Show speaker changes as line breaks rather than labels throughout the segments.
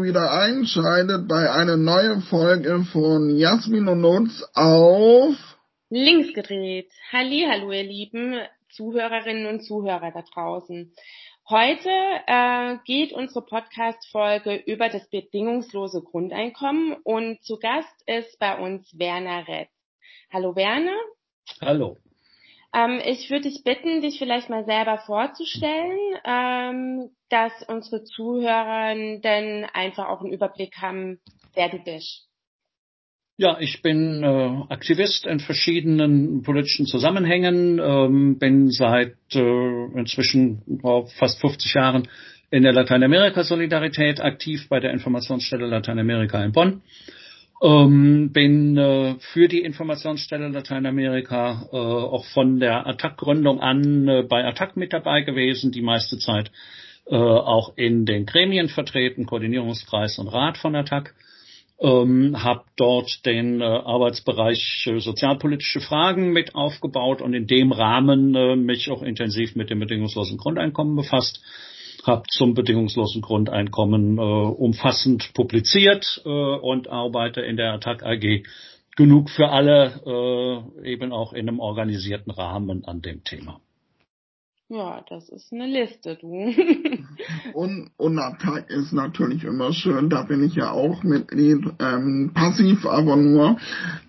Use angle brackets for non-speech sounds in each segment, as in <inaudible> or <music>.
wieder einschaltet bei einer neuen Folge von Jasmin und Nutz auf
Links gedreht. Halli, hallo ihr lieben Zuhörerinnen und Zuhörer da draußen. Heute äh, geht unsere Podcast-Folge über das bedingungslose Grundeinkommen und zu Gast ist bei uns Werner Retz. Hallo Werner.
Hallo.
Ähm, ich würde dich bitten, dich vielleicht mal selber vorzustellen, ähm, dass unsere Zuhörenden einfach auch einen Überblick haben, wer du bist.
Ja, ich bin äh, Aktivist in verschiedenen politischen Zusammenhängen, ähm, bin seit äh, inzwischen oh, fast 50 Jahren in der Lateinamerika-Solidarität aktiv bei der Informationsstelle Lateinamerika in Bonn ähm, bin äh, für die Informationsstelle Lateinamerika äh, auch von der Attac-Gründung an äh, bei Attac mit dabei gewesen, die meiste Zeit äh, auch in den Gremien vertreten, Koordinierungskreis und Rat von Attac. Ähm, habe dort den äh, Arbeitsbereich sozialpolitische Fragen mit aufgebaut und in dem Rahmen äh, mich auch intensiv mit dem bedingungslosen Grundeinkommen befasst habe zum bedingungslosen Grundeinkommen äh, umfassend publiziert äh, und arbeite in der Attac AG genug für alle, äh, eben auch in einem organisierten Rahmen an dem Thema.
Ja, das ist eine Liste, du. <laughs>
und, und Attack ist natürlich immer schön, da bin ich ja auch Mitglied, ähm, passiv aber nur.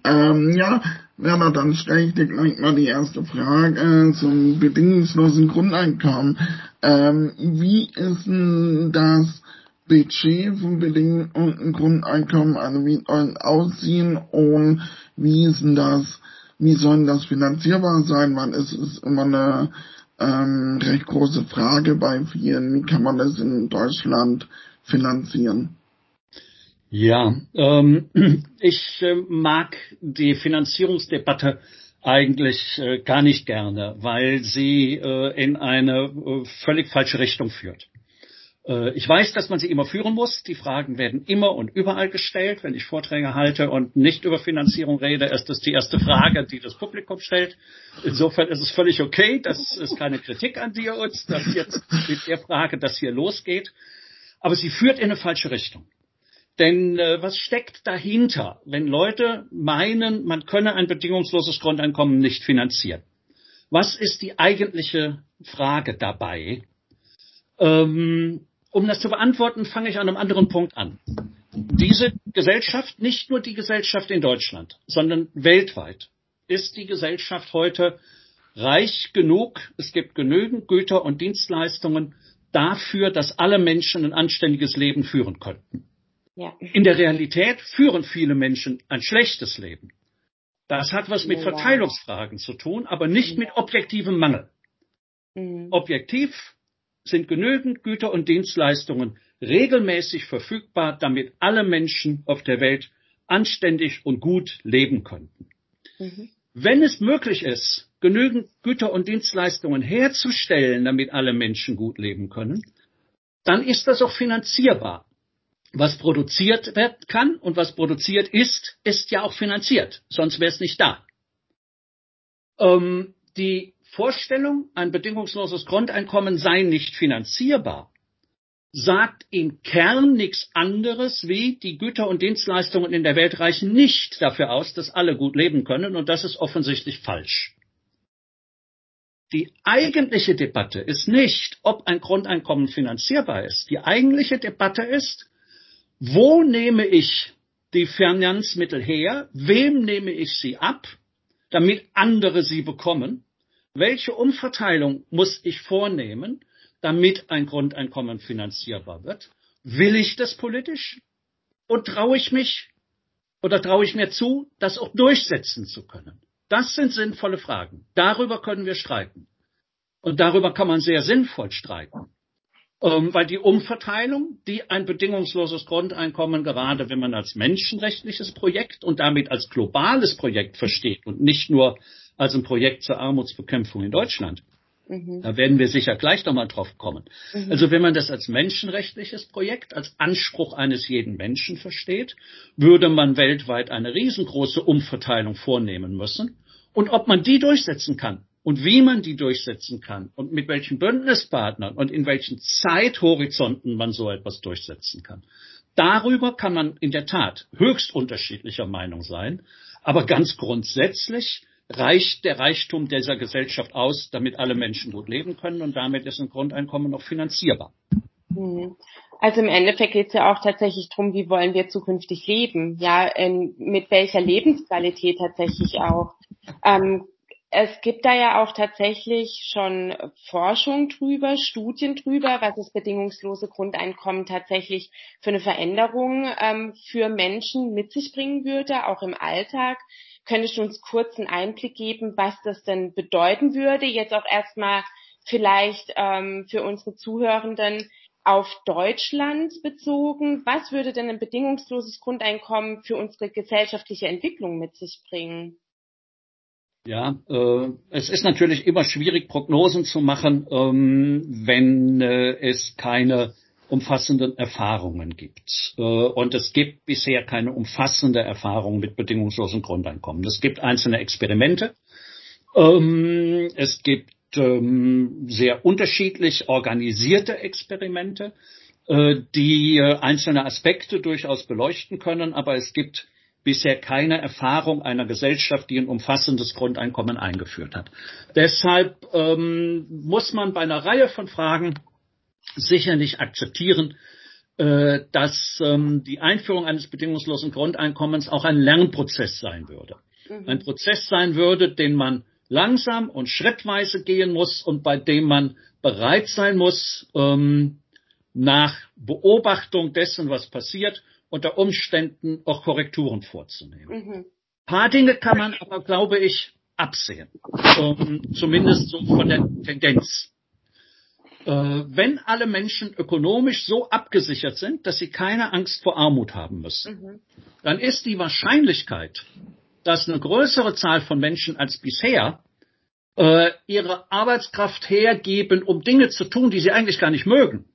Ähm, ja, ja, dann stelle ich dir gleich mal die erste Frage zum bedingungslosen Grundeinkommen. Ähm, wie ist denn das Budget vom bedingungslosen Grundeinkommen, also wie soll aussehen und wie ist denn das, wie soll das finanzierbar sein? Weil es ist immer eine ähm, recht große Frage bei vielen, wie kann man das in Deutschland finanzieren?
Ja, ähm, <clears throat> ich äh, mag die Finanzierungsdebatte eigentlich äh, gar nicht gerne, weil sie äh, in eine äh, völlig falsche Richtung führt. Äh, ich weiß, dass man sie immer führen muss. Die Fragen werden immer und überall gestellt. Wenn ich Vorträge halte und nicht über Finanzierung rede, ist das die erste Frage, die das Publikum stellt. Insofern ist es völlig okay. Das ist keine Kritik an dir uns, dass jetzt mit der Frage das hier losgeht. Aber sie führt in eine falsche Richtung. Denn äh, was steckt dahinter, wenn Leute meinen, man könne ein bedingungsloses Grundeinkommen nicht finanzieren? Was ist die eigentliche Frage dabei? Ähm, um das zu beantworten, fange ich an einem anderen Punkt an. Diese Gesellschaft, nicht nur die Gesellschaft in Deutschland, sondern weltweit, ist die Gesellschaft heute reich genug, es gibt genügend Güter und Dienstleistungen dafür, dass alle Menschen ein anständiges Leben führen könnten. Ja. In der Realität führen viele Menschen ein schlechtes Leben. Das hat was mit Verteilungsfragen zu tun, aber nicht mit objektivem Mangel. Mhm. Objektiv sind genügend Güter und Dienstleistungen regelmäßig verfügbar, damit alle Menschen auf der Welt anständig und gut leben könnten. Mhm. Wenn es möglich ist, genügend Güter und Dienstleistungen herzustellen, damit alle Menschen gut leben können, dann ist das auch finanzierbar was produziert werden kann und was produziert ist, ist ja auch finanziert, sonst wäre es nicht da. Ähm, die Vorstellung, ein bedingungsloses Grundeinkommen sei nicht finanzierbar, sagt im Kern nichts anderes wie die Güter und Dienstleistungen in der Welt reichen nicht dafür aus, dass alle gut leben können und das ist offensichtlich falsch. Die eigentliche Debatte ist nicht, ob ein Grundeinkommen finanzierbar ist. Die eigentliche Debatte ist, wo nehme ich die Finanzmittel her? Wem nehme ich sie ab, damit andere sie bekommen? Welche Umverteilung muss ich vornehmen, damit ein Grundeinkommen finanzierbar wird? Will ich das politisch? Und traue ich mich oder traue ich mir zu, das auch durchsetzen zu können? Das sind sinnvolle Fragen. Darüber können wir streiten. Und darüber kann man sehr sinnvoll streiten. Ähm, weil die Umverteilung, die ein bedingungsloses Grundeinkommen, gerade wenn man als menschenrechtliches Projekt und damit als globales Projekt versteht und nicht nur als ein Projekt zur Armutsbekämpfung in Deutschland, mhm. da werden wir sicher gleich nochmal drauf kommen. Mhm. Also wenn man das als menschenrechtliches Projekt, als Anspruch eines jeden Menschen versteht, würde man weltweit eine riesengroße Umverteilung vornehmen müssen. Und ob man die durchsetzen kann, und wie man die durchsetzen kann und mit welchen Bündnispartnern und in welchen Zeithorizonten man so etwas durchsetzen kann. Darüber kann man in der Tat höchst unterschiedlicher Meinung sein, aber ganz grundsätzlich reicht der Reichtum dieser Gesellschaft aus, damit alle Menschen gut leben können und damit ist ein Grundeinkommen noch finanzierbar.
Mhm. Also im Endeffekt geht es ja auch tatsächlich darum, wie wollen wir zukünftig leben, ja, in, mit welcher Lebensqualität tatsächlich auch. Ähm, es gibt da ja auch tatsächlich schon Forschung drüber, Studien drüber, was das bedingungslose Grundeinkommen tatsächlich für eine Veränderung ähm, für Menschen mit sich bringen würde, auch im Alltag. Könntest du uns kurz einen Einblick geben, was das denn bedeuten würde? Jetzt auch erstmal vielleicht ähm, für unsere Zuhörenden auf Deutschland bezogen. Was würde denn ein bedingungsloses Grundeinkommen für unsere gesellschaftliche Entwicklung mit sich bringen?
Ja, äh, es ist natürlich immer schwierig, Prognosen zu machen, ähm, wenn äh, es keine umfassenden Erfahrungen gibt. Äh, und es gibt bisher keine umfassende Erfahrung mit bedingungslosem Grundeinkommen. Es gibt einzelne Experimente. Ähm, es gibt ähm, sehr unterschiedlich organisierte Experimente, äh, die äh, einzelne Aspekte durchaus beleuchten können, aber es gibt bisher keine Erfahrung einer Gesellschaft, die ein umfassendes Grundeinkommen eingeführt hat. Deshalb ähm, muss man bei einer Reihe von Fragen sicherlich akzeptieren, äh, dass ähm, die Einführung eines bedingungslosen Grundeinkommens auch ein Lernprozess sein würde. Mhm. Ein Prozess sein würde, den man langsam und schrittweise gehen muss und bei dem man bereit sein muss, ähm, nach Beobachtung dessen, was passiert, unter Umständen auch Korrekturen vorzunehmen. Mhm. Ein paar Dinge kann man aber, glaube ich, absehen. Ähm, zumindest so von der Tendenz. Äh, wenn alle Menschen ökonomisch so abgesichert sind, dass sie keine Angst vor Armut haben müssen, mhm. dann ist die Wahrscheinlichkeit, dass eine größere Zahl von Menschen als bisher äh, ihre Arbeitskraft hergeben, um Dinge zu tun, die sie eigentlich gar nicht mögen.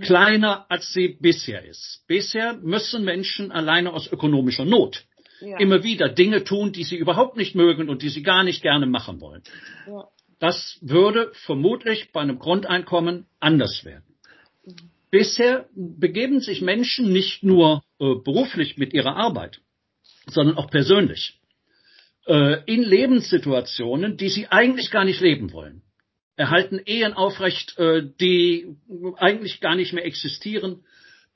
Kleiner als sie bisher ist. Bisher müssen Menschen alleine aus ökonomischer Not ja. immer wieder Dinge tun, die sie überhaupt nicht mögen und die sie gar nicht gerne machen wollen. Ja. Das würde vermutlich bei einem Grundeinkommen anders werden. Mhm. Bisher begeben sich Menschen nicht nur äh, beruflich mit ihrer Arbeit, sondern auch persönlich äh, in Lebenssituationen, die sie eigentlich gar nicht leben wollen erhalten Ehen aufrecht, äh, die eigentlich gar nicht mehr existieren,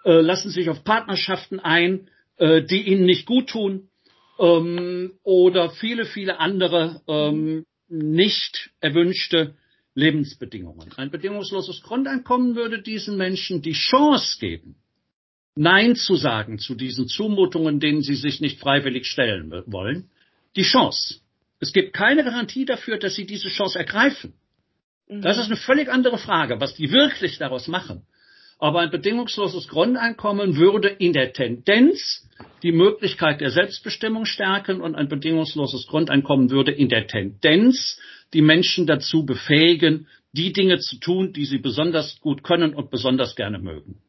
äh, lassen sich auf Partnerschaften ein, äh, die ihnen nicht gut tun ähm, oder viele, viele andere ähm, nicht erwünschte Lebensbedingungen. Ein bedingungsloses Grundeinkommen würde diesen Menschen die Chance geben, Nein zu sagen zu diesen Zumutungen, denen sie sich nicht freiwillig stellen wollen. Die Chance. Es gibt keine Garantie dafür, dass sie diese Chance ergreifen. Das mhm. ist eine völlig andere Frage, was die wirklich daraus machen. Aber ein bedingungsloses Grundeinkommen würde in der Tendenz die Möglichkeit der Selbstbestimmung stärken und ein bedingungsloses Grundeinkommen würde in der Tendenz die Menschen dazu befähigen, die Dinge zu tun, die sie besonders gut können und besonders gerne mögen.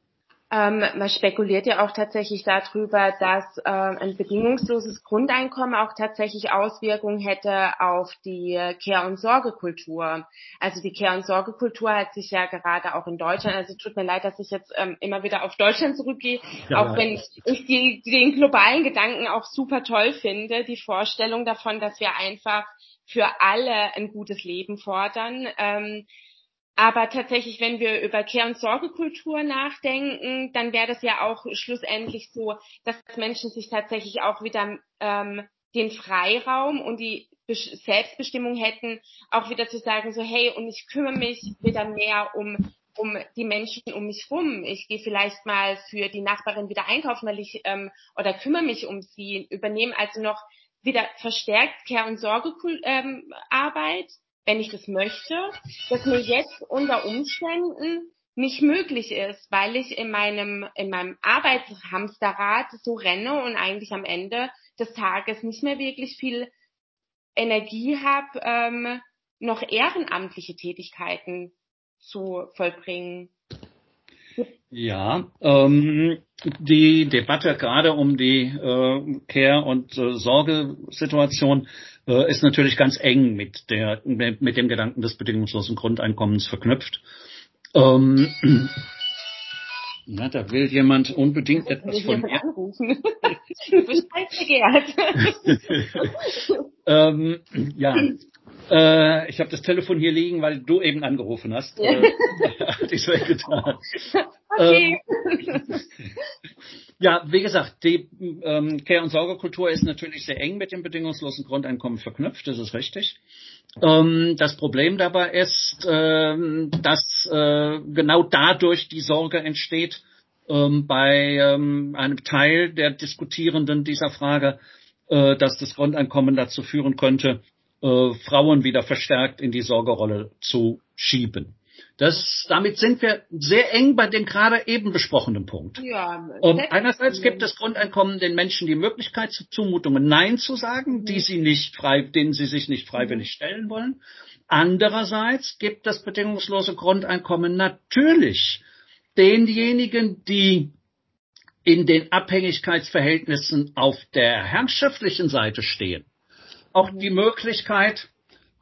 Ähm, man spekuliert ja auch tatsächlich darüber, dass äh, ein bedingungsloses Grundeinkommen auch tatsächlich Auswirkungen hätte auf die Care- und Sorgekultur. Also die Care- und Sorgekultur hat sich ja gerade auch in Deutschland, also tut mir leid, dass ich jetzt ähm, immer wieder auf Deutschland zurückgehe, ja, auch wenn ich, ich die, den globalen Gedanken auch super toll finde, die Vorstellung davon, dass wir einfach für alle ein gutes Leben fordern. Ähm, aber tatsächlich, wenn wir über Care- und Sorgekultur nachdenken, dann wäre das ja auch schlussendlich so, dass Menschen sich tatsächlich auch wieder ähm, den Freiraum und die Selbstbestimmung hätten, auch wieder zu sagen, so hey, und ich kümmere mich wieder mehr um um die Menschen um mich rum. Ich gehe vielleicht mal für die Nachbarin wieder einkaufen, weil ich ähm, oder kümmere mich um sie, übernehme also noch wieder verstärkt Care- und Sorgearbeit. Ähm, wenn ich das möchte, das mir jetzt unter Umständen nicht möglich ist, weil ich in meinem, in meinem Arbeitshamsterrad so renne und eigentlich am Ende des Tages nicht mehr wirklich viel Energie habe, ähm, noch ehrenamtliche Tätigkeiten zu vollbringen.
Ja, ähm, die Debatte gerade um die äh, Care- und äh, Sorgesituation äh, ist natürlich ganz eng mit der mit dem Gedanken des bedingungslosen Grundeinkommens verknüpft. Ähm, <clears throat> na, da will jemand unbedingt etwas von mir. Anrufen. <laughs> <laughs> ähm, ja, äh, ich habe das Telefon hier liegen, weil du eben angerufen hast. Ja. Äh, <laughs> hatte ich so getan. Okay. Ähm, ja, wie gesagt, die ähm, Care- und Sorgekultur ist natürlich sehr eng mit dem bedingungslosen Grundeinkommen verknüpft, das ist richtig. Ähm, das Problem dabei ist, ähm, dass äh, genau dadurch die Sorge entsteht ähm, bei ähm, einem Teil der Diskutierenden dieser Frage, äh, dass das Grundeinkommen dazu führen könnte, äh, Frauen wieder verstärkt in die Sorgerolle zu schieben. Das, damit sind wir sehr eng bei dem gerade eben besprochenen Punkt. Ja, um, einerseits gibt das Grundeinkommen den Menschen die Möglichkeit, zu Zumutungen Nein zu sagen, mhm. die sie nicht frei, denen sie sich nicht freiwillig mhm. stellen wollen. Andererseits gibt das bedingungslose Grundeinkommen natürlich denjenigen, die in den Abhängigkeitsverhältnissen auf der herrschaftlichen Seite stehen, auch die Möglichkeit,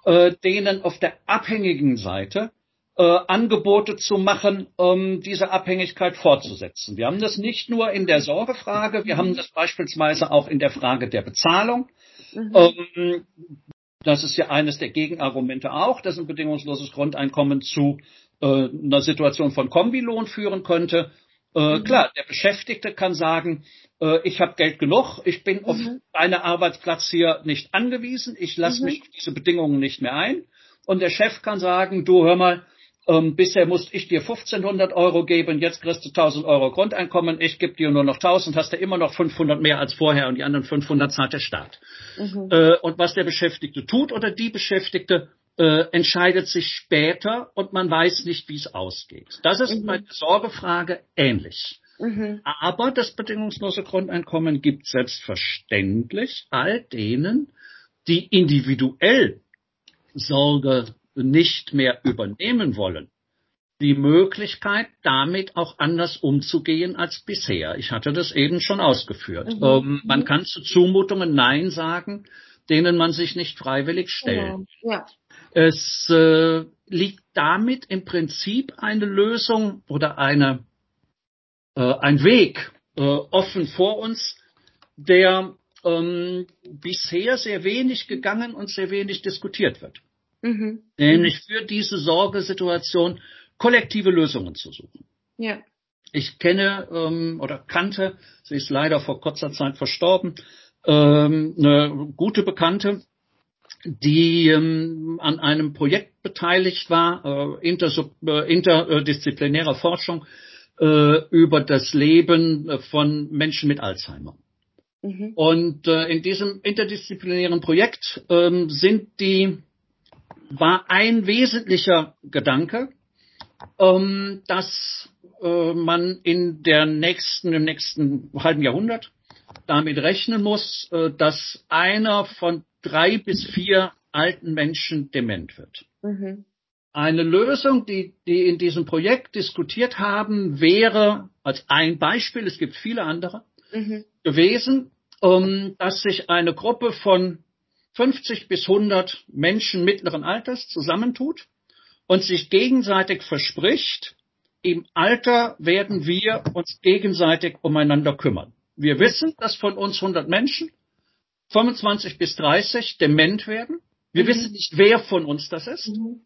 äh, denen auf der abhängigen Seite äh, Angebote zu machen, um diese Abhängigkeit fortzusetzen. Wir haben das nicht nur in der Sorgefrage, wir haben das beispielsweise auch in der Frage der Bezahlung. Mhm. Ähm, das ist ja eines der Gegenargumente auch, dass ein bedingungsloses Grundeinkommen zu äh, einer Situation von Kombilohn führen könnte. Äh, mhm. Klar, der Beschäftigte kann sagen, äh, ich habe Geld genug, ich bin mhm. auf einen Arbeitsplatz hier nicht angewiesen, ich lasse mhm. mich auf diese Bedingungen nicht mehr ein. Und der Chef kann sagen, du hör mal, ähm, bisher musste ich dir 1500 Euro geben, jetzt kriegst du 1000 Euro Grundeinkommen, ich gebe dir nur noch 1000, hast du immer noch 500 mehr als vorher und die anderen 500 zahlt der Staat. Mhm. Äh, und was der Beschäftigte tut oder die Beschäftigte, äh, entscheidet sich später und man weiß nicht, wie es ausgeht. Das ist mhm. bei der Sorgefrage ähnlich. Mhm. Aber das bedingungslose Grundeinkommen gibt selbstverständlich all denen, die individuell Sorge nicht mehr übernehmen wollen, die Möglichkeit, damit auch anders umzugehen als bisher. Ich hatte das eben schon ausgeführt. Mhm. Ähm, man kann zu Zumutungen Nein sagen, denen man sich nicht freiwillig stellt. Ja. Es äh, liegt damit im Prinzip eine Lösung oder eine, äh, ein Weg äh, offen vor uns, der ähm, bisher sehr wenig gegangen und sehr wenig diskutiert wird. Mhm. Nämlich für diese Sorgesituation kollektive Lösungen zu suchen. Ja. Ich kenne ähm, oder kannte, sie ist leider vor kurzer Zeit verstorben, ähm, eine gute Bekannte, die ähm, an einem Projekt beteiligt war, äh, intersub, äh, interdisziplinärer Forschung äh, über das Leben von Menschen mit Alzheimer. Mhm. Und äh, in diesem interdisziplinären Projekt ähm, sind die war ein wesentlicher Gedanke, ähm, dass äh, man in der nächsten, im nächsten halben Jahrhundert damit rechnen muss, äh, dass einer von drei bis vier alten Menschen dement wird. Mhm. Eine Lösung, die die in diesem Projekt diskutiert haben, wäre als ein Beispiel, es gibt viele andere, mhm. gewesen, ähm, dass sich eine Gruppe von 50 bis 100 Menschen mittleren Alters zusammentut und sich gegenseitig verspricht, im Alter werden wir uns gegenseitig umeinander kümmern. Wir wissen, dass von uns 100 Menschen 25 bis 30 dement werden. Wir mhm. wissen nicht, wer von uns das ist. Mhm.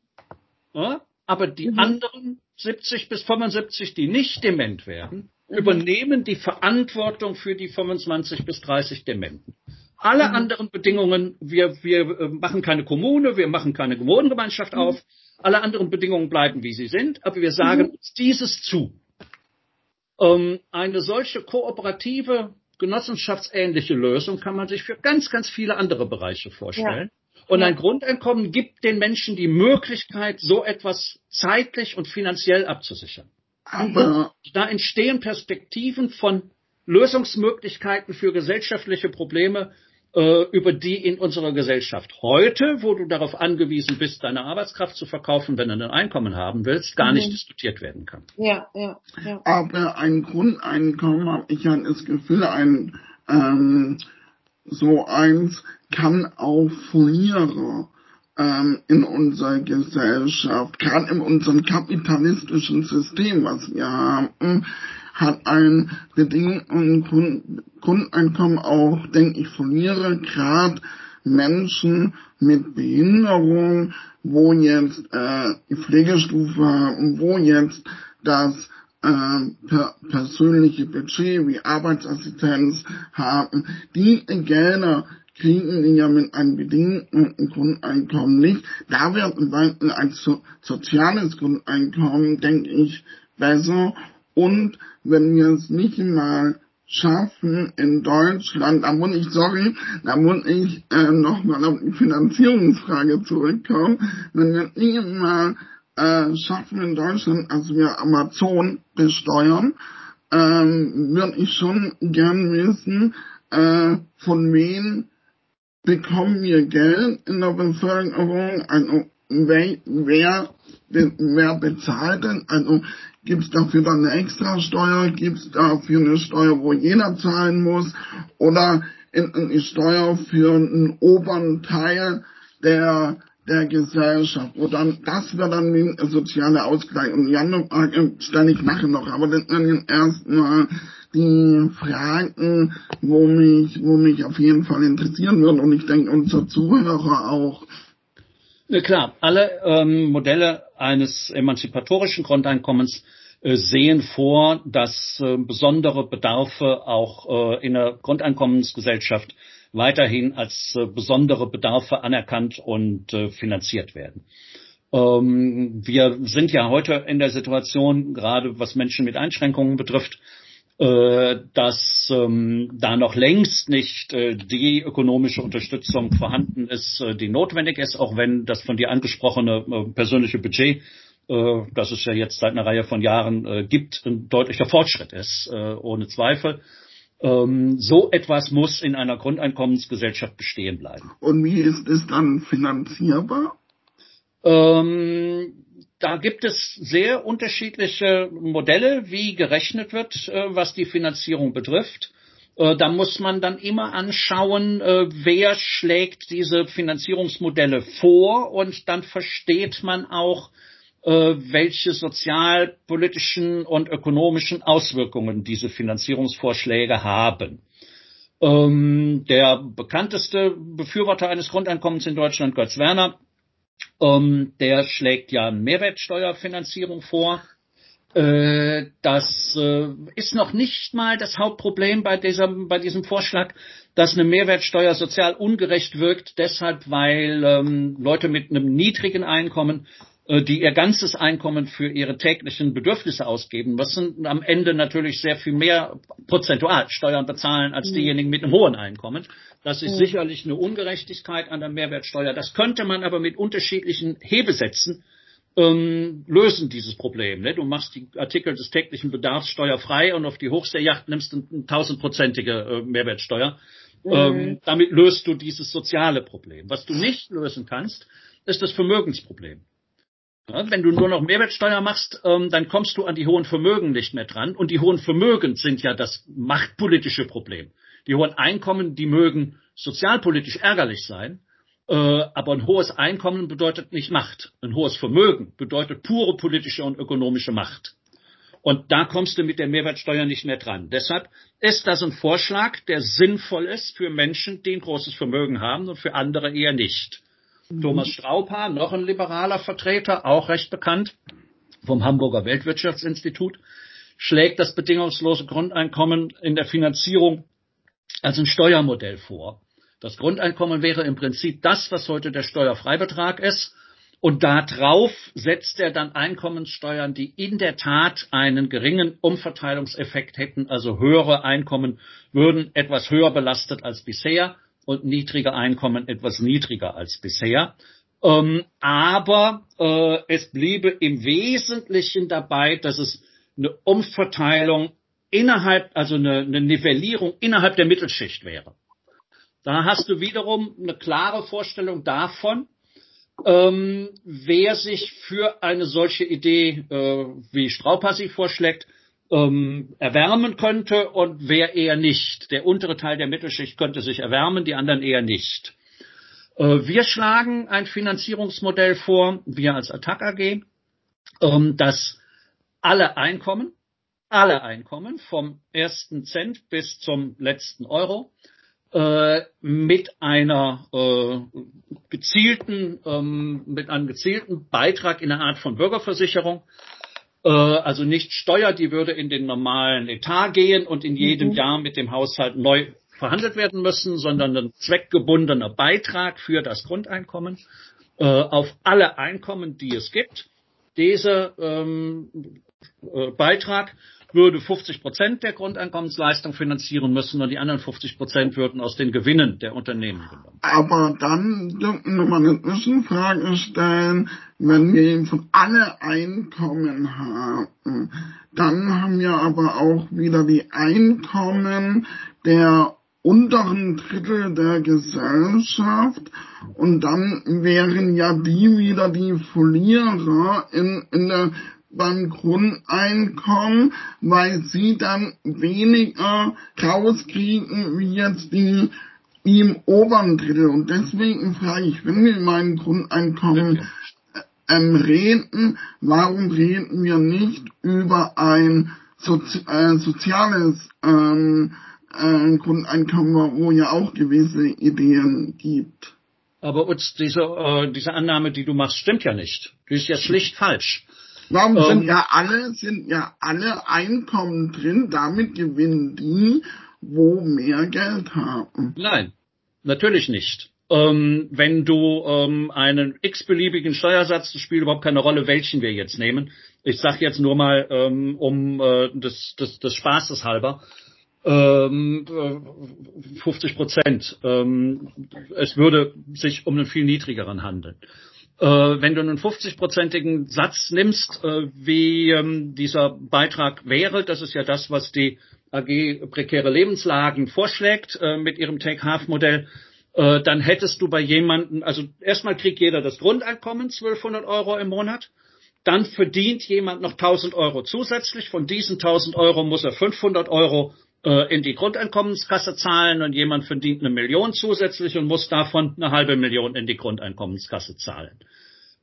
Ja, aber die mhm. anderen 70 bis 75, die nicht dement werden, mhm. übernehmen die Verantwortung für die 25 bis 30 Dementen. Alle mhm. anderen Bedingungen, wir, wir äh, machen keine Kommune, wir machen keine Wohngemeinschaft auf, mhm. alle anderen Bedingungen bleiben, wie sie sind, aber wir sagen mhm. uns dieses zu. Ähm, eine solche kooperative, genossenschaftsähnliche Lösung kann man sich für ganz, ganz viele andere Bereiche vorstellen. Ja. Und ein Grundeinkommen gibt den Menschen die Möglichkeit, so etwas zeitlich und finanziell abzusichern. Aber da entstehen Perspektiven von Lösungsmöglichkeiten für gesellschaftliche Probleme, über die in unserer Gesellschaft heute, wo du darauf angewiesen bist, deine Arbeitskraft zu verkaufen, wenn du ein Einkommen haben willst, gar mhm. nicht diskutiert werden kann.
Ja, ja, ja. Aber ein Grundeinkommen habe ich ja das Gefühl, ein ähm, so eins, kann auch Verlierer ähm, in unserer Gesellschaft, gerade in unserem kapitalistischen System, was wir haben, hat ein bedingten Grundeinkommen auch, denke ich, verliere gerade Menschen mit Behinderung, wo jetzt äh, die Pflegestufe haben, wo jetzt das äh, per persönliche Budget wie Arbeitsassistenz haben, die Gelder kriegen die ja mit einem bedingten Grundeinkommen nicht. Da wird ein so soziales Grundeinkommen, denke ich, besser. Und wenn wir es nicht mal schaffen in Deutschland, da muss ich, sorry, da muss ich äh, nochmal auf die Finanzierungsfrage zurückkommen, wenn wir nicht mal äh, schaffen in Deutschland, also wir Amazon besteuern, ähm, würde ich schon gern wissen, äh, von wem bekommen wir Geld in der Bevölkerung, also wer, wer, wer bezahlt denn, also Gibt es dafür dann eine Extrasteuer? Gibt es dafür eine Steuer, wo jeder zahlen muss? Oder eine Steuer für einen oberen Teil der, der Gesellschaft? Oder das wäre dann ein sozialer Ausgleich. Und die andere Frage stelle ich nachher noch, aber das sind erstmal die Fragen, wo mich, wo mich auf jeden Fall interessieren würden und ich denke unsere Zuhörer auch.
Klar, alle ähm, Modelle eines emanzipatorischen Grundeinkommens äh, sehen vor, dass äh, besondere Bedarfe auch äh, in der Grundeinkommensgesellschaft weiterhin als besondere Bedarfe anerkannt und finanziert werden. Ähm, wir sind ja heute in der Situation, gerade was Menschen mit Einschränkungen betrifft, dass ähm, da noch längst nicht äh, die ökonomische Unterstützung vorhanden ist, äh, die notwendig ist, auch wenn das von dir angesprochene äh, persönliche Budget, äh, das es ja jetzt seit einer Reihe von Jahren äh, gibt, ein deutlicher Fortschritt ist, äh, ohne Zweifel. Ähm, so etwas muss in einer Grundeinkommensgesellschaft bestehen bleiben.
Und wie ist es dann finanzierbar?
Ähm, da gibt es sehr unterschiedliche Modelle, wie gerechnet wird, äh, was die Finanzierung betrifft. Äh, da muss man dann immer anschauen, äh, wer schlägt diese Finanzierungsmodelle vor und dann versteht man auch, welche sozialpolitischen und ökonomischen Auswirkungen diese Finanzierungsvorschläge haben. Ähm, der bekannteste Befürworter eines Grundeinkommens in Deutschland, Götz Werner, ähm, der schlägt ja Mehrwertsteuerfinanzierung vor. Äh, das äh, ist noch nicht mal das Hauptproblem bei, dieser, bei diesem Vorschlag, dass eine Mehrwertsteuer sozial ungerecht wirkt, deshalb weil ähm, Leute mit einem niedrigen Einkommen die ihr ganzes Einkommen für ihre täglichen Bedürfnisse ausgeben müssen, am Ende natürlich sehr viel mehr prozentual Steuern bezahlen als mhm. diejenigen mit einem hohen Einkommen. Das ist mhm. sicherlich eine Ungerechtigkeit an der Mehrwertsteuer. Das könnte man aber mit unterschiedlichen Hebesätzen ähm, lösen dieses Problem. Ne? Du machst die Artikel des täglichen Bedarfs steuerfrei und auf die Hochseejacht nimmst du eine tausendprozentige äh, Mehrwertsteuer. Mhm. Ähm, damit löst du dieses soziale Problem. Was du nicht lösen kannst, ist das Vermögensproblem. Ja, wenn du nur noch Mehrwertsteuer machst, ähm, dann kommst du an die hohen Vermögen nicht mehr dran. Und die hohen Vermögen sind ja das machtpolitische Problem. Die hohen Einkommen, die mögen sozialpolitisch ärgerlich sein, äh, aber ein hohes Einkommen bedeutet nicht Macht. Ein hohes Vermögen bedeutet pure politische und ökonomische Macht. Und da kommst du mit der Mehrwertsteuer nicht mehr dran. Deshalb ist das ein Vorschlag, der sinnvoll ist für Menschen, die ein großes Vermögen haben und für andere eher nicht. Mhm. Thomas Strauper, noch ein liberaler Vertreter, auch recht bekannt vom Hamburger Weltwirtschaftsinstitut, schlägt das bedingungslose Grundeinkommen in der Finanzierung als ein Steuermodell vor. Das Grundeinkommen wäre im Prinzip das, was heute der Steuerfreibetrag ist. Und da drauf setzt er dann Einkommenssteuern, die in der Tat einen geringen Umverteilungseffekt hätten. Also höhere Einkommen würden etwas höher belastet als bisher und niedrige Einkommen etwas niedriger als bisher. Ähm, aber äh, es bliebe im Wesentlichen dabei, dass es eine Umverteilung innerhalb, also eine, eine Nivellierung innerhalb der Mittelschicht wäre. Da hast du wiederum eine klare Vorstellung davon, ähm, wer sich für eine solche Idee, äh, wie Strauper sie vorschlägt, ähm, erwärmen könnte und wer eher nicht. Der untere Teil der Mittelschicht könnte sich erwärmen, die anderen eher nicht. Äh, wir schlagen ein Finanzierungsmodell vor, wir als Attac AG, ähm, dass alle Einkommen, alle Einkommen vom ersten Cent bis zum letzten Euro äh, mit einer äh, gezielten, ähm, mit einem gezielten Beitrag in der Art von Bürgerversicherung, also nicht Steuer, die würde in den normalen Etat gehen und in jedem mhm. Jahr mit dem Haushalt neu verhandelt werden müssen, sondern ein zweckgebundener Beitrag für das Grundeinkommen äh, auf alle Einkommen, die es gibt. Dieser ähm, äh, Beitrag würde 50 Prozent der Grundeinkommensleistung finanzieren müssen und die anderen 50 Prozent würden aus den Gewinnen der Unternehmen genommen.
Aber dann dürfen wir mal eine Zwischenfrage stellen, wenn wir von alle Einkommen haben, dann haben wir aber auch wieder die Einkommen der unteren Drittel der Gesellschaft und dann wären ja die wieder die Verlierer in, in der beim Grundeinkommen, weil sie dann weniger rauskriegen wie jetzt die, im oberen Drittel. Und deswegen frage ich, wenn wir über ein Grundeinkommen ähm, reden, warum reden wir nicht über ein Sozi äh, soziales ähm, äh, Grundeinkommen, wo ja auch gewisse Ideen gibt?
Aber Utz, diese, äh, diese Annahme, die du machst, stimmt ja nicht. Die ist ja schlicht falsch.
Warum ähm, sind ja alle, sind ja alle Einkommen drin, damit gewinnen die, wo mehr Geld haben.
Nein, natürlich nicht. Ähm, wenn du ähm, einen x-beliebigen Steuersatz, das spielt überhaupt keine Rolle, welchen wir jetzt nehmen. Ich sage jetzt nur mal ähm, um äh, des, des, des Spaßes halber. Ähm, 50 Prozent. Ähm, es würde sich um einen viel niedrigeren handeln. Äh, wenn du einen 50-prozentigen Satz nimmst, äh, wie ähm, dieser Beitrag wäre, das ist ja das, was die AG Prekäre Lebenslagen vorschlägt äh, mit ihrem Take-Half-Modell, dann hättest du bei jemandem, also erstmal kriegt jeder das Grundeinkommen, 1200 Euro im Monat, dann verdient jemand noch 1000 Euro zusätzlich, von diesen 1000 Euro muss er 500 Euro in die Grundeinkommenskasse zahlen und jemand verdient eine Million zusätzlich und muss davon eine halbe Million in die Grundeinkommenskasse zahlen.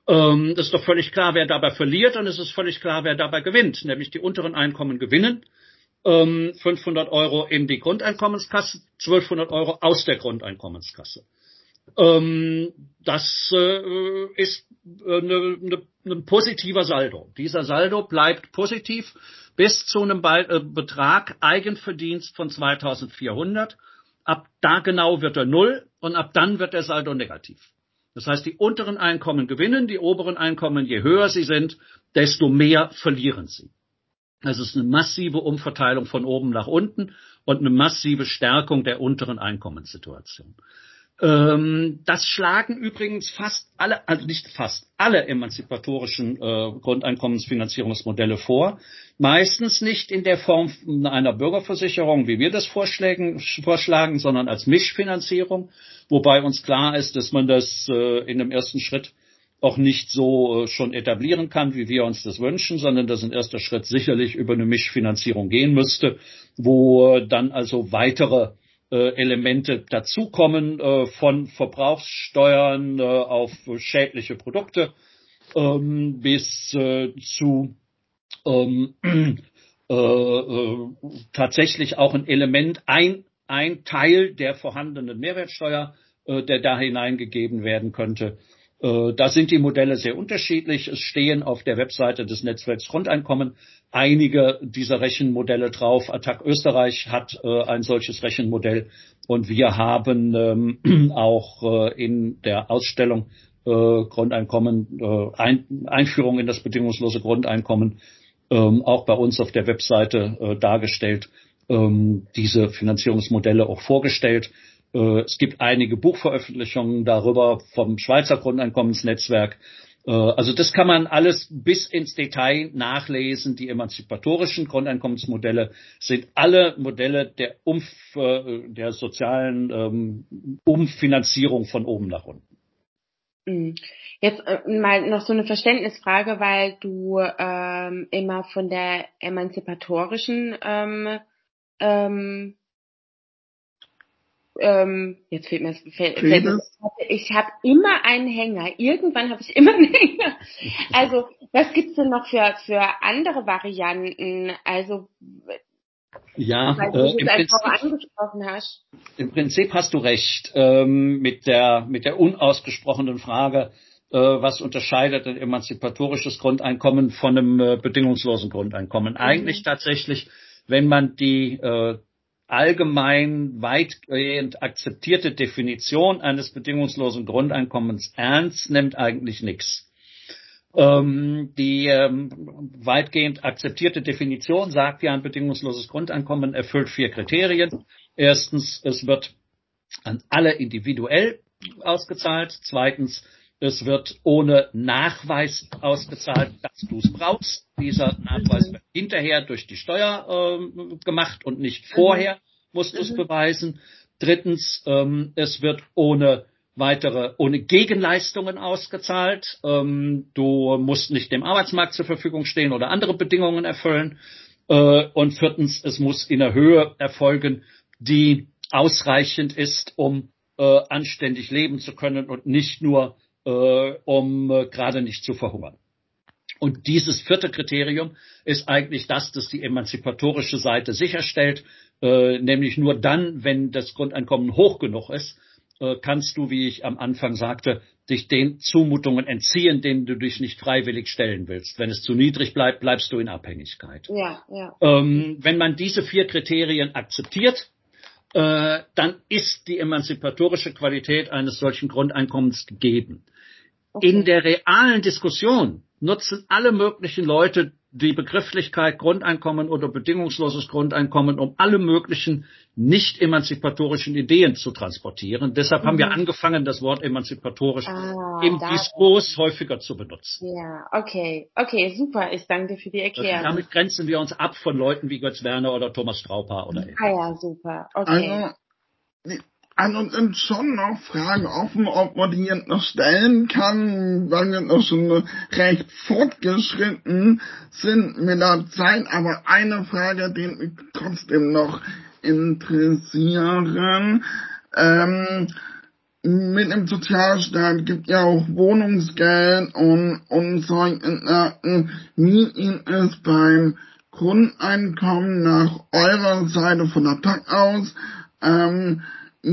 Ähm, das ist doch völlig klar, wer dabei verliert und es ist völlig klar, wer dabei gewinnt, nämlich die unteren Einkommen gewinnen. Ähm, 500 Euro in die Grundeinkommenskasse, 1200 Euro aus der Grundeinkommenskasse. Ähm, das äh, ist äh, ne, ne, ein positiver Saldo. Dieser Saldo bleibt positiv bis zu einem Be äh, Betrag Eigenverdienst von 2400. Ab da genau wird er null und ab dann wird der Saldo negativ. Das heißt, die unteren Einkommen gewinnen, die oberen Einkommen, je höher sie sind, desto mehr verlieren sie. Das ist eine massive Umverteilung von oben nach unten und eine massive Stärkung der unteren Einkommenssituation. Ähm, das schlagen übrigens fast alle, also nicht fast alle emanzipatorischen äh, Grundeinkommensfinanzierungsmodelle vor. Meistens nicht in der Form einer Bürgerversicherung, wie wir das vorschlagen, vorschlagen sondern als Mischfinanzierung, wobei uns klar ist, dass man das äh, in dem ersten Schritt auch nicht so äh, schon etablieren kann, wie wir uns das wünschen, sondern dass ein erster Schritt sicherlich über eine Mischfinanzierung gehen müsste, wo dann also weitere äh, Elemente dazukommen, äh, von Verbrauchssteuern äh, auf schädliche Produkte ähm, bis äh, zu ähm, äh, äh, tatsächlich auch ein Element, ein, ein Teil der vorhandenen Mehrwertsteuer, äh, der da hineingegeben werden könnte. Äh, da sind die Modelle sehr unterschiedlich. Es stehen auf der Webseite des Netzwerks Grundeinkommen einige dieser Rechenmodelle drauf. Attac Österreich hat äh, ein solches Rechenmodell und wir haben ähm, <clears throat> auch äh, in der Ausstellung Grundeinkommen, ein, Einführung in das bedingungslose Grundeinkommen ähm, auch bei uns auf der Webseite dargestellt, ähm, diese Finanzierungsmodelle auch vorgestellt. Äh, es gibt einige Buchveröffentlichungen darüber vom Schweizer Grundeinkommensnetzwerk. Äh, also das kann man alles bis ins Detail nachlesen. Die emanzipatorischen Grundeinkommensmodelle sind alle Modelle der, Umf äh, der sozialen ähm, Umfinanzierung von oben nach unten.
Mhm. Jetzt mal noch so eine Verständnisfrage, weil du ähm, immer von der emanzipatorischen ähm, ähm, ähm, jetzt fehlt mir das, fällt, fällt mir ich habe immer einen Hänger. Irgendwann habe ich immer einen <laughs> Hänger. Also, was gibt's denn noch für, für andere Varianten? Also,
ja, äh, im, Prinzip, hast. im, Prinzip, hast. du recht ähm, mit, der, mit der unausgesprochenen Frage, äh, was unterscheidet ein emanzipatorisches Grundeinkommen von einem äh, bedingungslosen Grundeinkommen. Mhm. Eigentlich tatsächlich, wenn man die äh, allgemein weitgehend akzeptierte Definition eines bedingungslosen Grundeinkommens ernst nimmt, eigentlich nichts. Ähm, die ähm, weitgehend akzeptierte Definition sagt ja, ein bedingungsloses Grundeinkommen erfüllt vier Kriterien. Erstens, es wird an alle individuell ausgezahlt. Zweitens, es wird ohne Nachweis ausgezahlt, dass du es brauchst. Dieser Nachweis wird hinterher durch die Steuer äh, gemacht und nicht vorher musst du es mhm. beweisen. Drittens, ähm, es wird ohne weitere, ohne Gegenleistungen ausgezahlt. Ähm, du musst nicht dem Arbeitsmarkt zur Verfügung stehen oder andere Bedingungen erfüllen. Äh, und viertens, es muss in der Höhe erfolgen, die ausreichend ist, um äh, anständig leben zu können und nicht nur äh, um äh, gerade nicht zu verhungern. Und dieses vierte Kriterium ist eigentlich das, das die emanzipatorische Seite sicherstellt, äh, nämlich nur dann, wenn das Grundeinkommen hoch genug ist, äh, kannst du, wie ich am Anfang sagte, dich den Zumutungen entziehen, denen du dich nicht freiwillig stellen willst. Wenn es zu niedrig bleibt, bleibst du in Abhängigkeit.
Ja, ja.
Ähm, wenn man diese vier Kriterien akzeptiert, äh, dann ist die emanzipatorische Qualität eines solchen Grundeinkommens gegeben. Okay. In der realen Diskussion nutzen alle möglichen Leute die Begrifflichkeit Grundeinkommen oder bedingungsloses Grundeinkommen, um alle möglichen nicht emanzipatorischen Ideen zu transportieren. Deshalb mhm. haben wir mhm. angefangen, das Wort emanzipatorisch ah, im Diskurs häufiger zu benutzen.
Ja, okay, okay, super. Ich danke für die Erklärung.
Also damit grenzen wir uns ab von Leuten wie Götz Werner oder Thomas Strauper oder.
Ah ja, super. Okay.
Also, also sind schon noch Fragen offen, ob man die jetzt noch stellen kann, weil wir noch schon recht fortgeschritten sind mit der Zeit. Aber eine Frage, die mich trotzdem noch interessieren. Ähm, mit dem Sozialstaat gibt ja auch Wohnungsgeld und, und solche. Wie ist es beim Grundeinkommen nach eurer Seite von der TAG aus? Ähm,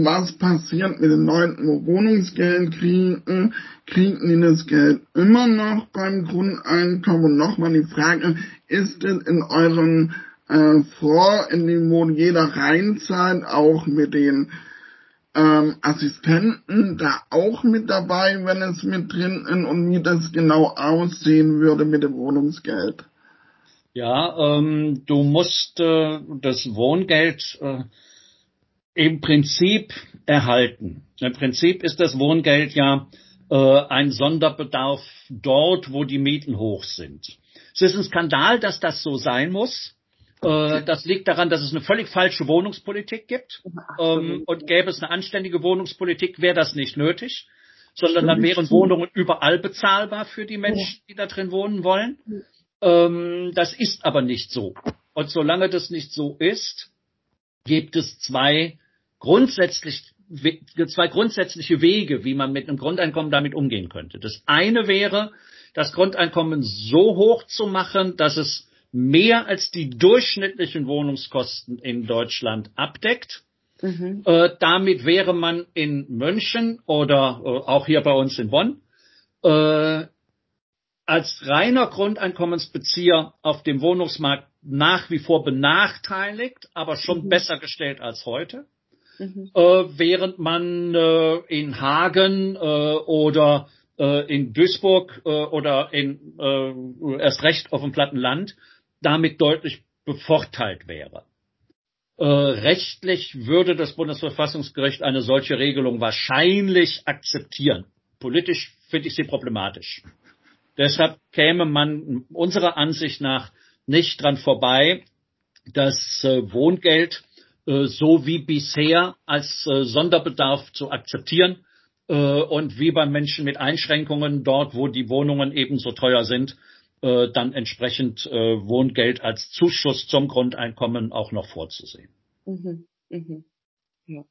was passiert mit den Leuten, wo Wohnungsgeld kriegen, kriegen die das Geld immer noch beim Grundeinkommen? Und nochmal die Frage, ist es in euren äh, Fonds, in dem wo jeder reinzahlt, auch mit den ähm, Assistenten da auch mit dabei, wenn es mit drin ist und wie das genau aussehen würde mit dem Wohnungsgeld?
Ja, ähm, du musst äh, das Wohngeld äh, im Prinzip erhalten. Im Prinzip ist das Wohngeld ja äh, ein Sonderbedarf dort, wo die Mieten hoch sind. Es ist ein Skandal, dass das so sein muss. Äh, das liegt daran, dass es eine völlig falsche Wohnungspolitik gibt. Ähm, und gäbe es eine anständige Wohnungspolitik, wäre das nicht nötig, sondern dann wären Wohnungen überall bezahlbar für die Menschen, die da drin wohnen wollen. Ähm, das ist aber nicht so. Und solange das nicht so ist, gibt es zwei grundsätzlich zwei grundsätzliche Wege, wie man mit einem Grundeinkommen damit umgehen könnte. Das eine wäre, das Grundeinkommen so hoch zu machen, dass es mehr als die durchschnittlichen Wohnungskosten in Deutschland abdeckt. Mhm. Äh, damit wäre man in München oder äh, auch hier bei uns in Bonn äh, als reiner Grundeinkommensbezieher auf dem Wohnungsmarkt nach wie vor benachteiligt, aber schon mhm. besser gestellt als heute. Mhm. Äh, während man äh, in Hagen äh, oder äh, in Duisburg äh, oder in äh, erst recht auf dem platten Land damit deutlich bevorteilt wäre. rechtlich würde das Bundesverfassungsgericht eine solche Regelung wahrscheinlich akzeptieren. Politisch finde ich sie problematisch. Deshalb käme man unserer Ansicht nach nicht dran vorbei, das Wohngeld so wie bisher als äh, Sonderbedarf zu akzeptieren äh, und wie bei Menschen mit Einschränkungen dort, wo die Wohnungen ebenso teuer sind, dann entsprechend Wohngeld als Zuschuss zum Grundeinkommen auch noch vorzusehen. Mhm. Mhm.
Ja.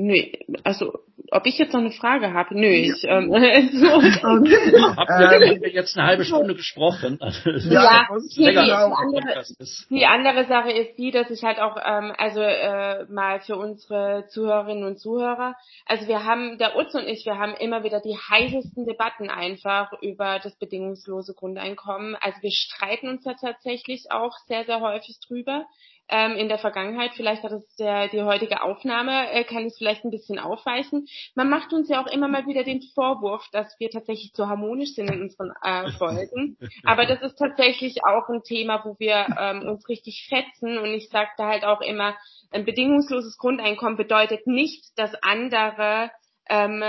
Nö, also ob ich jetzt noch eine Frage habe? Nö, ja. ich ähm, <laughs> so. <laughs>
okay. <laughs> Haben wir jetzt eine halbe Stunde gesprochen?
ja, die, die, andere, die andere Sache ist die, dass ich halt auch ähm, also äh, mal für unsere Zuhörerinnen und Zuhörer, also wir haben der Utz und ich, wir haben immer wieder die heißesten Debatten einfach über das bedingungslose Grundeinkommen. Also wir streiten uns da tatsächlich auch sehr sehr häufig drüber ähm, in der Vergangenheit. Vielleicht hat es der, die heutige Aufnahme, äh, kann es vielleicht ein bisschen aufweichen. Man macht uns ja auch immer mal wieder den Vorwurf, dass wir tatsächlich zu harmonisch sind in unseren äh, <laughs> Folgen. Aber das ist tatsächlich auch ein Thema, wo wir ähm, uns richtig fetzen. Und ich sage da halt auch immer, ein bedingungsloses Grundeinkommen bedeutet nicht, dass andere ähm,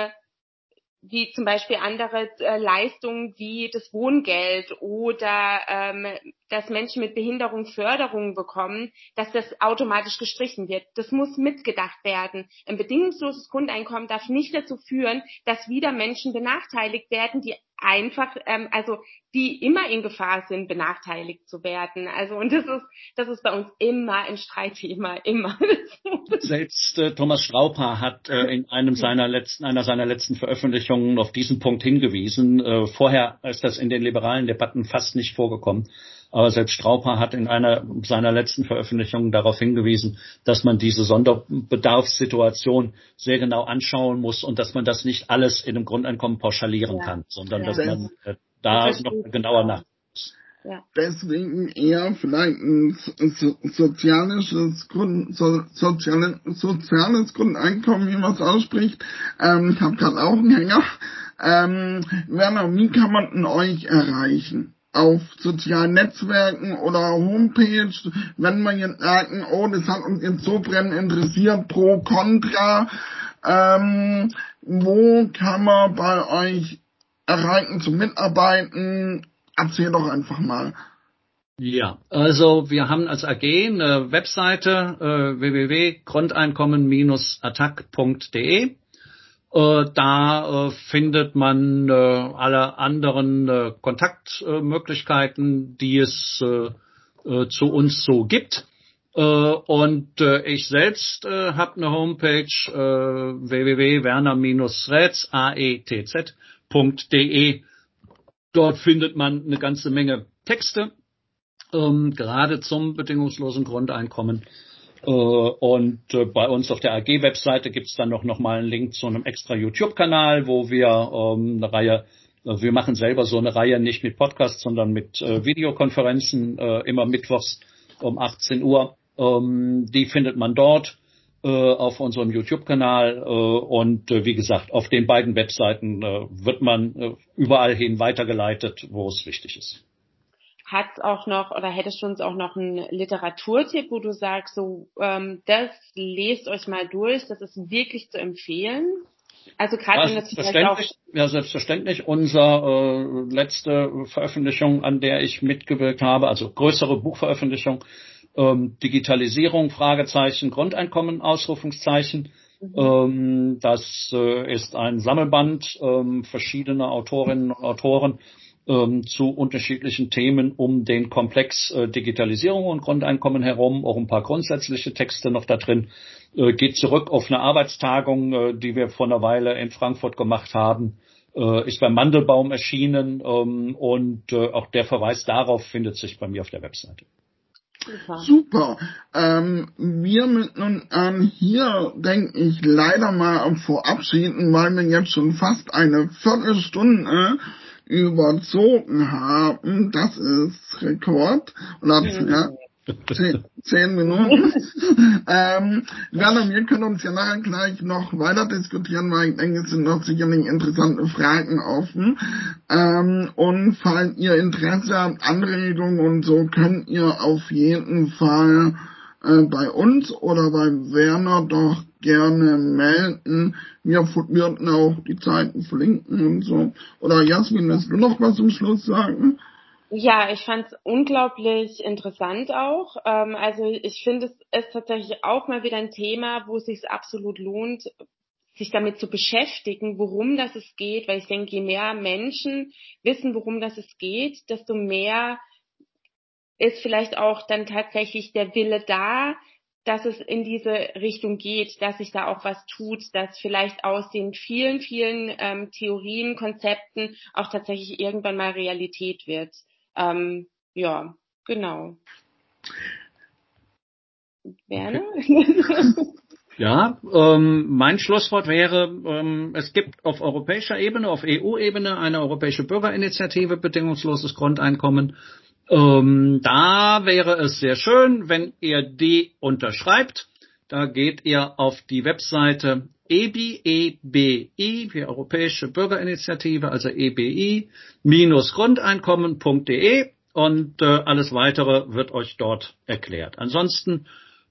wie zum Beispiel andere äh, Leistungen wie das Wohngeld oder ähm, dass Menschen mit Behinderung Förderungen bekommen, dass das automatisch gestrichen wird. Das muss mitgedacht werden. Ein bedingungsloses Grundeinkommen darf nicht dazu führen, dass wieder Menschen benachteiligt werden, die einfach, ähm, also die immer in Gefahr sind, benachteiligt zu werden. Also und das ist, das ist bei uns immer ein Streitthema, immer. <laughs>
Selbst äh, Thomas Strauper hat äh, in einem seiner letzten, einer seiner letzten Veröffentlichungen auf diesen Punkt hingewiesen. Äh, vorher ist das in den liberalen Debatten fast nicht vorgekommen. Aber selbst Strauper hat in einer seiner letzten Veröffentlichungen darauf hingewiesen, dass man diese Sonderbedarfssituation sehr genau anschauen muss und dass man das nicht alles in einem Grundeinkommen pauschalieren ja. kann, sondern ja. dass man äh, da noch genauer nach
ja. Deswegen eher vielleicht ein soziales, Grund, so, soziale, soziales Grundeinkommen, wie man es ausspricht. Ähm, ich habe gerade auch einen Hänger. Ähm, Werner, wie kann man denn euch erreichen? Auf sozialen Netzwerken oder Homepage, wenn wir jetzt merken, oh, das hat uns jetzt so brennend interessiert, pro, contra, ähm, wo kann man bei euch erreichen zum Mitarbeiten? Erzähl doch einfach mal.
Ja, also wir haben als AG eine Webseite äh, www.grundeinkommen-attack.de äh, da äh, findet man äh, alle anderen Kontaktmöglichkeiten, die es zu uns so gibt. Und ich selbst habe eine Homepage www.werner-rätz.de. Dort findet man eine ganze Menge Texte, ähm, gerade zum bedingungslosen Grundeinkommen. Äh, und äh, bei uns auf der AG-Webseite gibt's dann noch, noch mal einen Link zu einem extra YouTube-Kanal, wo wir ähm, eine Reihe, äh, wir machen selber so eine Reihe nicht mit Podcasts, sondern mit äh, Videokonferenzen, äh, immer mittwochs um 18 Uhr. Ähm, die findet man dort äh, auf unserem YouTube-Kanal. Und wie gesagt, auf den beiden Webseiten wird man überall hin weitergeleitet, wo es wichtig ist
hat auch noch oder hättest du uns auch noch einen Literaturtipp, wo du sagst, so ähm, das lest euch mal durch, das ist wirklich zu empfehlen.
Also gerade ja, auch ja selbstverständlich unsere äh, letzte Veröffentlichung, an der ich mitgewirkt habe, also größere Buchveröffentlichung, ähm, Digitalisierung Fragezeichen Grundeinkommen Ausrufungszeichen. Mhm. Ähm, das äh, ist ein Sammelband ähm, verschiedener Autorinnen und Autoren ähm, zu unterschiedlichen Themen um den Komplex äh, Digitalisierung und Grundeinkommen herum, auch ein paar grundsätzliche Texte noch da drin. Äh, geht zurück auf eine Arbeitstagung, äh, die wir vor einer Weile in Frankfurt gemacht haben, äh, ist beim Mandelbaum erschienen ähm, und äh, auch der Verweis darauf findet sich bei mir auf der Webseite.
Super. Super. Ähm, wir müssen nun an hier, denke ich, leider mal verabschieden, weil wir jetzt schon fast eine Viertelstunde überzogen haben. Das ist Rekord. Und ab, ja, zehn, zehn Minuten. <laughs> ähm, Werner, wir können uns ja nachher gleich noch weiter diskutieren, weil ich denke, es sind noch sicherlich interessante Fragen offen. Ähm, und falls ihr Interesse habt, Anregungen und so, könnt ihr auf jeden Fall äh, bei uns oder bei Werner doch gerne melden. Wir würden auch die Zeiten verlinken und so. Oder Jasmin, willst du noch was zum Schluss sagen?
Ja, ich fand es unglaublich interessant auch. Ähm, also ich finde, es ist tatsächlich auch mal wieder ein Thema, wo es sich absolut lohnt, sich damit zu beschäftigen, worum das es geht, weil ich denke, je mehr Menschen wissen, worum das es geht, desto mehr ist vielleicht auch dann tatsächlich der Wille da, dass es in diese Richtung geht, dass sich da auch was tut, dass vielleicht aus den vielen, vielen ähm, Theorien, Konzepten auch tatsächlich irgendwann mal Realität wird. Ähm, ja, genau.
Werner? <laughs> Ja, ähm, mein Schlusswort wäre, ähm, es gibt auf europäischer Ebene, auf EU-Ebene eine europäische Bürgerinitiative bedingungsloses Grundeinkommen. Ähm, da wäre es sehr schön, wenn ihr die unterschreibt. Da geht ihr auf die Webseite EBI, EBI, die Europäische Bürgerinitiative, also EBI-Grundeinkommen.de und äh, alles weitere wird euch dort erklärt. Ansonsten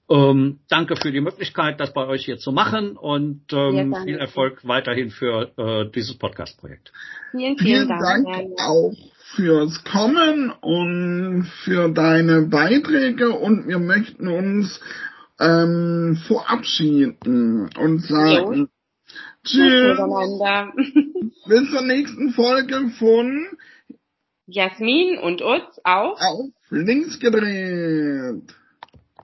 ähm, danke für die Möglichkeit, das bei euch hier zu machen und ähm, ja, viel Erfolg weiterhin für äh, dieses Podcast-Projekt.
Vielen, vielen, vielen Dank, Dank auch fürs Kommen und für deine Beiträge und wir möchten uns ähm, verabschieden und sagen Tschüss. <laughs> Bis zur nächsten Folge von
Jasmin und uns auch
auf links gedreht.